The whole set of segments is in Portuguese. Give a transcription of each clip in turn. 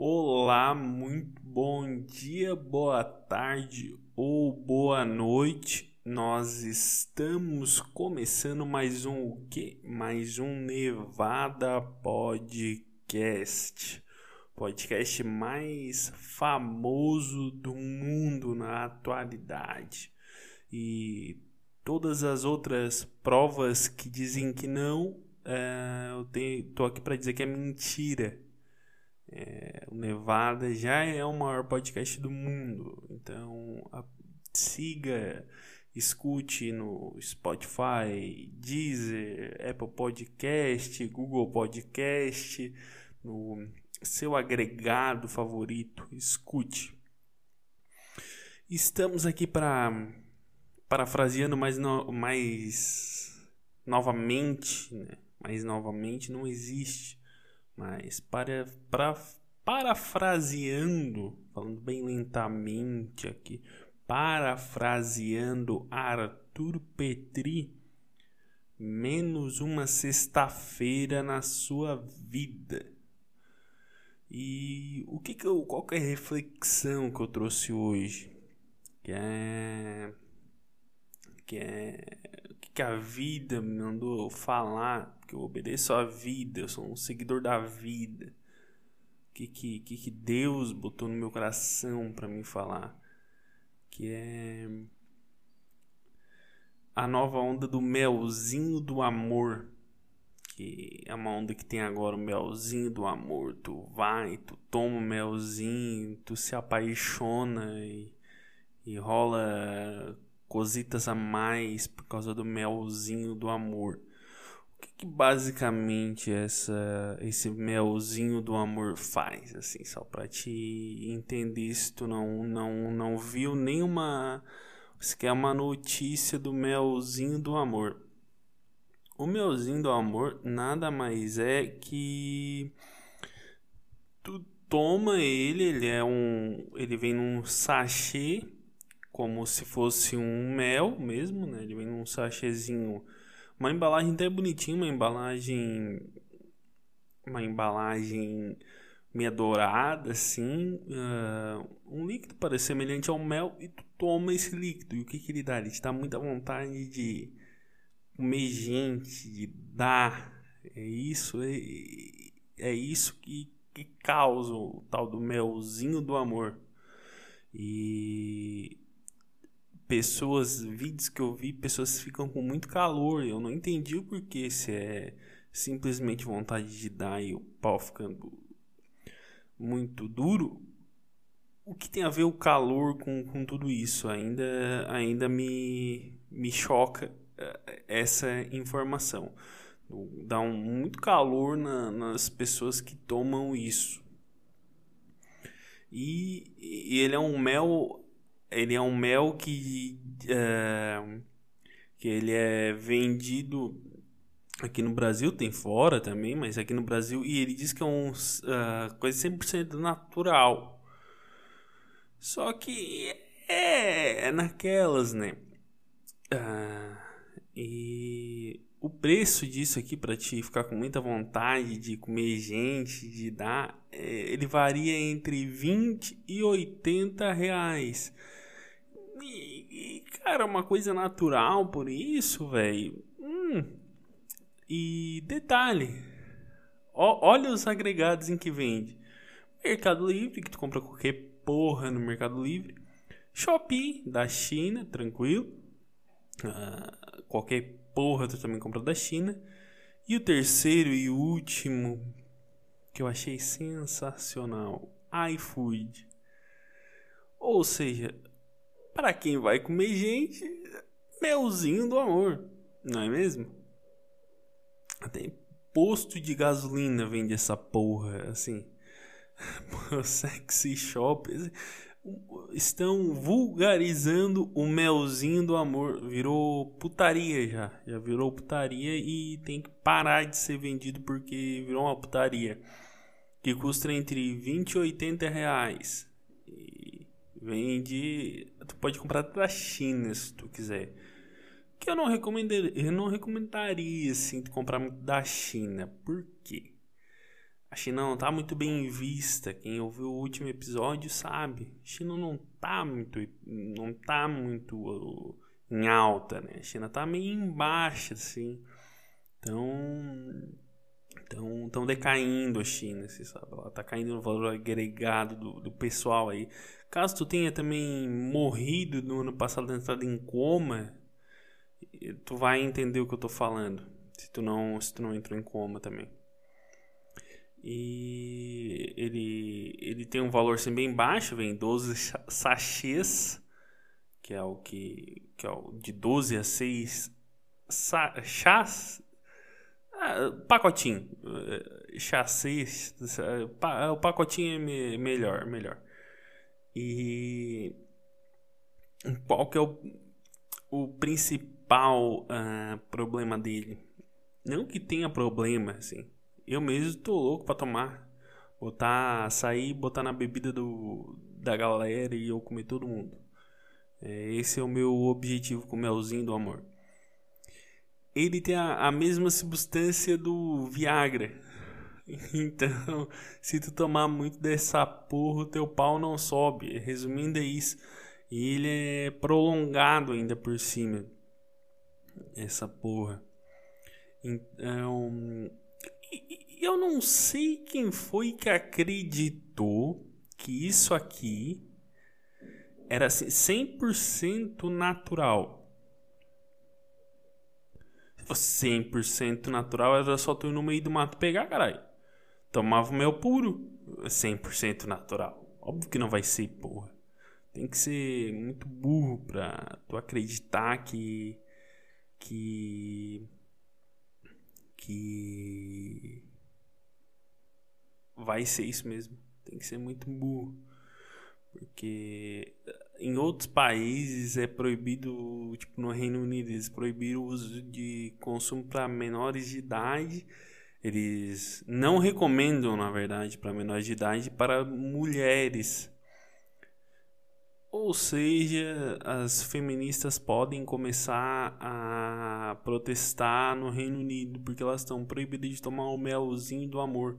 Olá, muito bom dia, boa tarde ou boa noite. Nós estamos começando mais um o quê? Mais um Nevada Podcast. Podcast mais famoso do mundo na atualidade. E todas as outras provas que dizem que não, é, eu tenho, tô aqui para dizer que é mentira é, o Nevada já é o maior podcast do mundo. Então, a, siga, escute no Spotify, Deezer, Apple Podcast, Google Podcast, no seu agregado favorito. Escute. Estamos aqui para parafraseando mais, no, mais novamente, né? mais novamente não existe mas para, para, parafraseando, falando bem lentamente aqui, parafraseando Arthur Petri, menos uma sexta-feira na sua vida. E o que que eu, qual que é a reflexão que eu trouxe hoje? Que é que é que, a vida me mandou falar que eu obedeço à vida, eu sou um seguidor da vida. O que, que, que, que Deus botou no meu coração para me falar? Que é a nova onda do melzinho do amor. Que é uma onda que tem agora o melzinho do amor. Tu vai, tu toma o melzinho, tu se apaixona e, e rola cositas a mais por causa do melzinho do amor. O que, que, basicamente essa, esse melzinho do amor faz, assim, só para te entender se tu não, não, não viu nenhuma, quer uma notícia do melzinho do amor. O melzinho do amor nada mais é que tu toma ele, ele é um, ele vem num sachê como se fosse um mel mesmo, né? Ele vem num sachêzinho uma embalagem até bonitinha, uma embalagem. Uma embalagem meia dourada, assim. Uh, um líquido parece semelhante ao mel e tu toma esse líquido. E o que, que ele dá? Ele te dá muita vontade de comer gente, de dar. É isso, é, é isso que, que causa o tal do melzinho do amor. E pessoas, vídeos que eu vi, pessoas ficam com muito calor. Eu não entendi o porquê, se é simplesmente vontade de dar e o pau ficando muito duro. O que tem a ver o calor com, com tudo isso? Ainda, ainda me, me choca eh, essa informação. Dá um, muito calor na, nas pessoas que tomam isso. E, e ele é um mel ele é um mel que, é, que ele é vendido aqui no Brasil, tem fora também, mas aqui no Brasil, e ele diz que é um, uh, coisa 100% natural. Só que é, é naquelas, né? Uh, e o preço disso aqui para te ficar com muita vontade de comer gente, de dar, é, ele varia entre 20 e 80 reais. E, e, cara, uma coisa natural por isso, velho. Hum. E detalhe, ó, olha os agregados em que vende. Mercado Livre, que tu compra qualquer porra no Mercado Livre. Shopee, da China, tranquilo. Uh, qualquer porra tu também compra da China. E o terceiro e último, que eu achei sensacional, iFood. Ou seja, para quem vai comer gente, melzinho do amor, não é mesmo? Até posto de gasolina vende essa porra, assim. Sexy shop estão vulgarizando o melzinho do amor. Virou putaria já. Já virou putaria e tem que parar de ser vendido porque virou uma putaria. Que custa entre 20 e 80 reais. Vende. Tu pode comprar da China se tu quiser. Que eu não recomendaria, eu não recomendaria assim, comprar da China. Por quê? A China não tá muito bem vista. Quem ouviu o último episódio sabe. A China não tá muito, não tá muito uh, em alta, né? A China tá meio embaixo, assim. Então, então, estão decaindo a China, você sabe? Ela tá caindo no valor agregado do, do pessoal aí. Caso tu tenha também morrido no ano passado, entrado em coma, tu vai entender o que eu tô falando. Se tu não, se tu não entrou em coma também. E ele, ele tem um valor assim, bem baixo, vem 12 sachês, que é o que, que é o de 12 a 6 chás, ah, pacotinho, eh, chassi, o pacotinho é me, melhor, melhor. E qual que é o, o principal uh, problema dele? Não que tenha problema, assim, eu mesmo tô louco pra tomar. Botar, sair, botar na bebida do, da galera e eu comer todo mundo. É, esse é o meu objetivo com o melzinho do amor. Ele tem a, a mesma substância do Viagra. Então, se tu tomar muito dessa porra, o teu pau não sobe. Resumindo, é isso. E ele é prolongado ainda por cima. Essa porra. Então, eu não sei quem foi que acreditou que isso aqui era assim, 100% natural. Se fosse 100% natural, era só tu ir no meio do mato pegar, caralho. Tomava o mel puro, 100% natural. Óbvio que não vai ser, porra. Tem que ser muito burro pra tu acreditar que. que. que vai ser isso mesmo. Tem que ser muito burro. Porque eh, em outros países é proibido, tipo no Reino Unido, eles proibiram o uso de consumo para menores de idade. Eles não recomendam, na verdade, para menores de idade para mulheres. Ou seja, as feministas podem começar a protestar no Reino Unido porque elas estão proibidas de tomar o melzinho do amor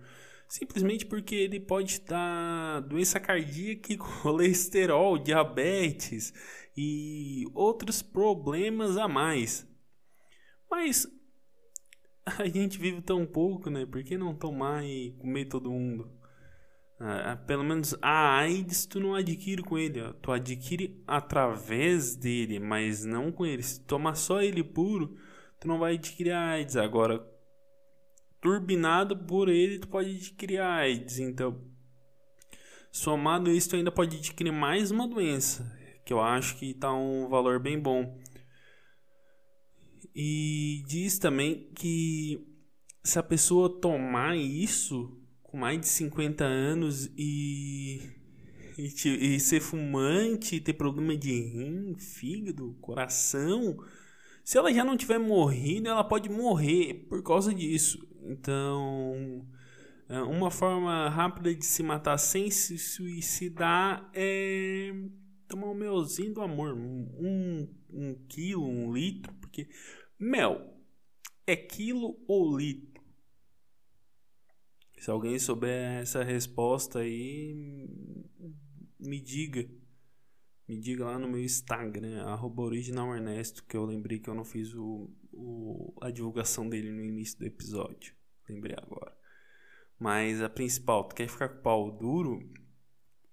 simplesmente porque ele pode dar doença cardíaca, colesterol, diabetes e outros problemas a mais. Mas a gente vive tão pouco, né? Por que não tomar e comer todo mundo? Ah, pelo menos a AIDS tu não adquire com ele, ó. tu adquire através dele, mas não com ele. Se tomar só ele puro, tu não vai adquirir a AIDS. Agora, turbinado por ele, tu pode adquirir AIDS. Então, somado isso, tu ainda pode adquirir mais uma doença, que eu acho que está um valor bem bom. E diz também que se a pessoa tomar isso com mais de 50 anos e, e, e ser fumante, ter problema de rim, fígado, coração, se ela já não tiver morrido, ela pode morrer por causa disso. Então, é, uma forma rápida de se matar sem se suicidar é tomar um melzinho do amor. Um, um quilo, um litro, porque mel é quilo ou litro? Se alguém souber essa resposta aí, me diga. Me diga lá no meu Instagram, arroba originalernesto, que eu lembrei que eu não fiz o, o, a divulgação dele no início do episódio. Lembrei agora. Mas a principal, tu quer ficar com o pau duro?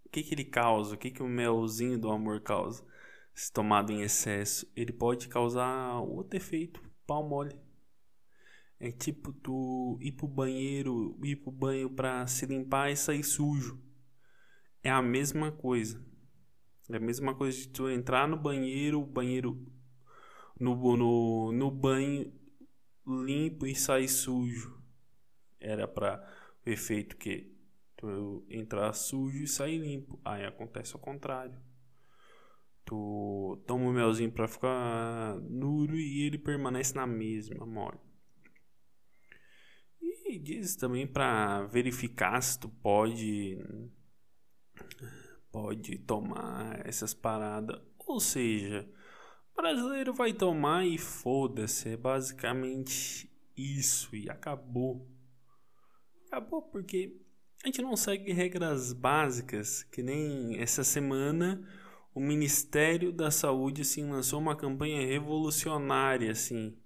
O que, que ele causa? O que, que o melzinho do amor causa? Se tomado em excesso, ele pode causar outro efeito, pau mole. É tipo tu ir pro banheiro, ir pro banho pra se limpar e sair sujo. É a mesma coisa. É a mesma coisa de tu entrar no banheiro, o banheiro no, no, no banho limpo e sair sujo. Era para o efeito que tu entrar sujo e sair limpo. Aí acontece o contrário. Tu toma o melzinho para ficar duro e ele permanece na mesma mole. E diz também para verificar se tu pode pode tomar essas paradas. Ou seja, brasileiro vai tomar e foda-se. É basicamente isso e acabou. acabou porque a gente não segue regras básicas, que nem essa semana o Ministério da Saúde assim lançou uma campanha revolucionária assim,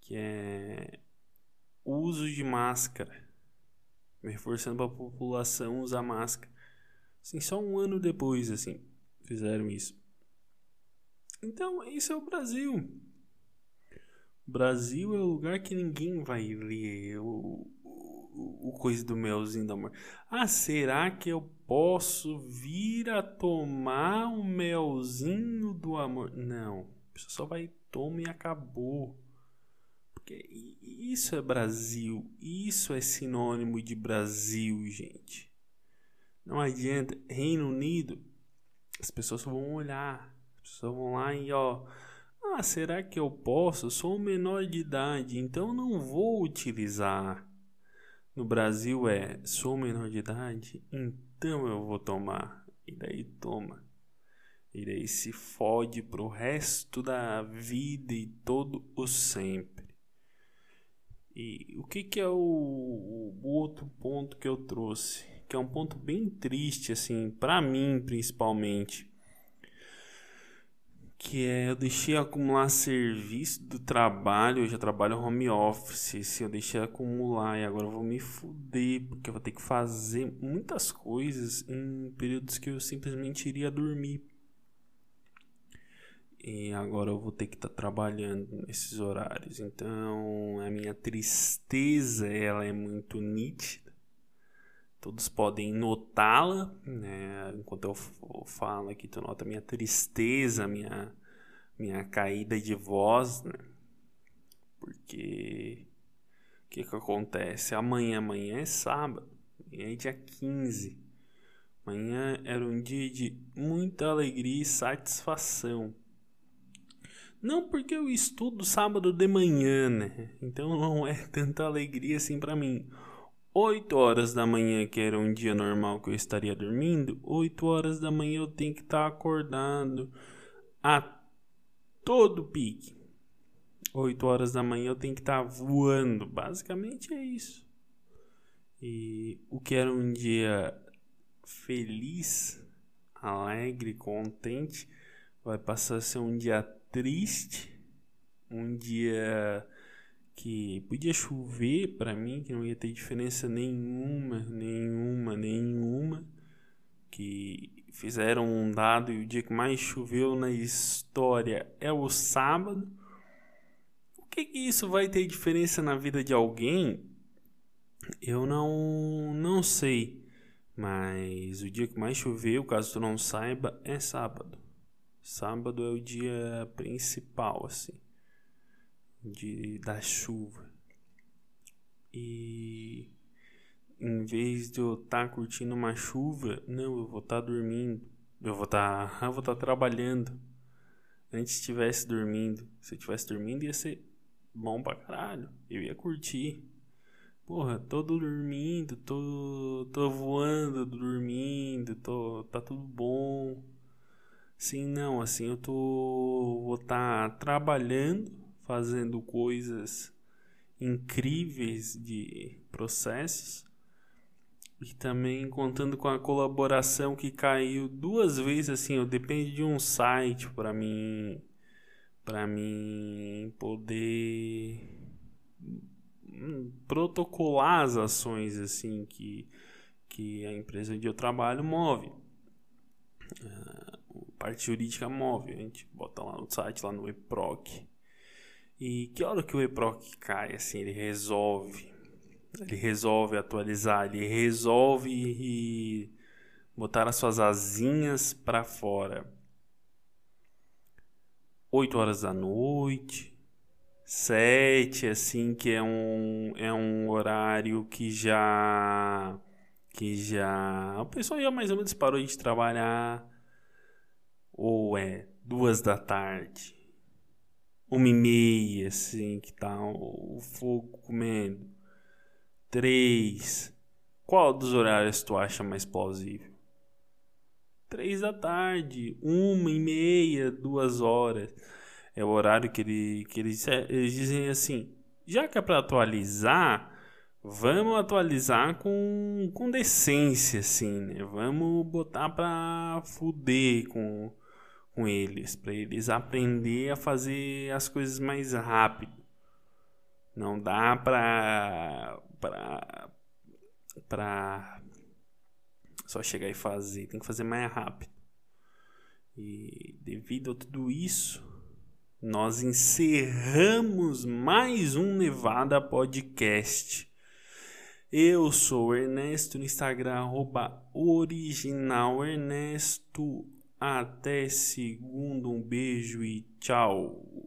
que é o uso de máscara, reforçando para a população usar máscara. Assim, só um ano depois assim fizeram isso. Então, isso é o Brasil. O Brasil é o lugar que ninguém vai ler o, o, o coisa do melzinho do amor. Ah, será que eu posso vir a tomar o melzinho do amor? Não. Pessoa só vai tomar e acabou. Porque isso é Brasil. Isso é sinônimo de Brasil, gente. Não adianta. Reino Unido, as pessoas vão olhar pessoas vão lá e ó, ah, será que eu posso? Sou menor de idade, então não vou utilizar. No Brasil é, sou menor de idade, então eu vou tomar. E daí toma. E daí se fode pro resto da vida e todo o sempre. E o que, que é o, o, outro ponto que eu trouxe? Que é um ponto bem triste, assim, para mim principalmente que é eu deixei acumular serviço do trabalho, eu já trabalho home office, se eu deixei acumular e agora eu vou me fuder, porque eu vou ter que fazer muitas coisas em períodos que eu simplesmente iria dormir. E agora eu vou ter que estar tá trabalhando nesses horários. Então, a minha tristeza, ela é muito nítida. Todos podem notá-la, né? Enquanto eu falo aqui, tu nota minha tristeza, minha, minha caída de voz, né? Porque o que que acontece? Amanhã, amanhã é sábado, amanhã é dia 15. Amanhã era um dia de muita alegria e satisfação. Não porque eu estudo sábado de manhã, né? Então não é tanta alegria assim para mim. 8 horas da manhã, que era um dia normal que eu estaria dormindo, 8 horas da manhã eu tenho que estar tá acordado a todo pique. 8 horas da manhã eu tenho que estar tá voando. Basicamente é isso. E o que era um dia feliz, alegre, contente, vai passar a ser um dia triste, um dia que podia chover para mim, que não ia ter diferença nenhuma, nenhuma, nenhuma, que fizeram um dado e o dia que mais choveu na história é o sábado. O que, que isso vai ter diferença na vida de alguém? Eu não não sei, mas o dia que mais choveu, caso tu não saiba, é sábado. Sábado é o dia principal assim de, da chuva. E em vez de eu estar tá curtindo uma chuva, não, eu vou estar tá dormindo. Eu vou estar, tá, eu vou estar tá trabalhando. Antes estivesse dormindo. Se eu estivesse dormindo ia ser bom pra caralho. Eu ia curtir. Porra, tô dormindo, tô, tô voando, dormindo, tô, tá tudo bom. Sim, não, assim eu tô vou estar tá trabalhando fazendo coisas incríveis de processos e também contando com a colaboração que caiu duas vezes assim, eu depende de um site para mim para mim poder protocolar as ações assim que que a empresa onde eu trabalho move. Uh, parte jurídica move, a gente bota lá no site lá no EPROC e que hora que o EPROC cai, assim, ele resolve. Ele resolve atualizar, ele resolve e botar as suas asinhas para fora. 8 horas da noite, 7, assim, que é um, é um horário que já. que já. O pessoal já mais ou menos parou de trabalhar. Ou é duas da tarde uma e meia, assim, que tá o fogo comendo. Três. Qual dos horários tu acha mais plausível? Três da tarde, uma e meia, duas horas. É o horário que, ele, que eles, eles dizem assim. Já que é para atualizar, vamos atualizar com, com decência, assim, né? Vamos botar pra fuder com, com eles, para eles aprender a fazer as coisas mais rápido. Não dá pra, pra, pra só chegar e fazer, tem que fazer mais rápido. E devido a tudo isso, nós encerramos mais um Nevada Podcast. Eu sou Ernesto no Instagram, arroba original Ernesto. Até segundo, um beijo e tchau.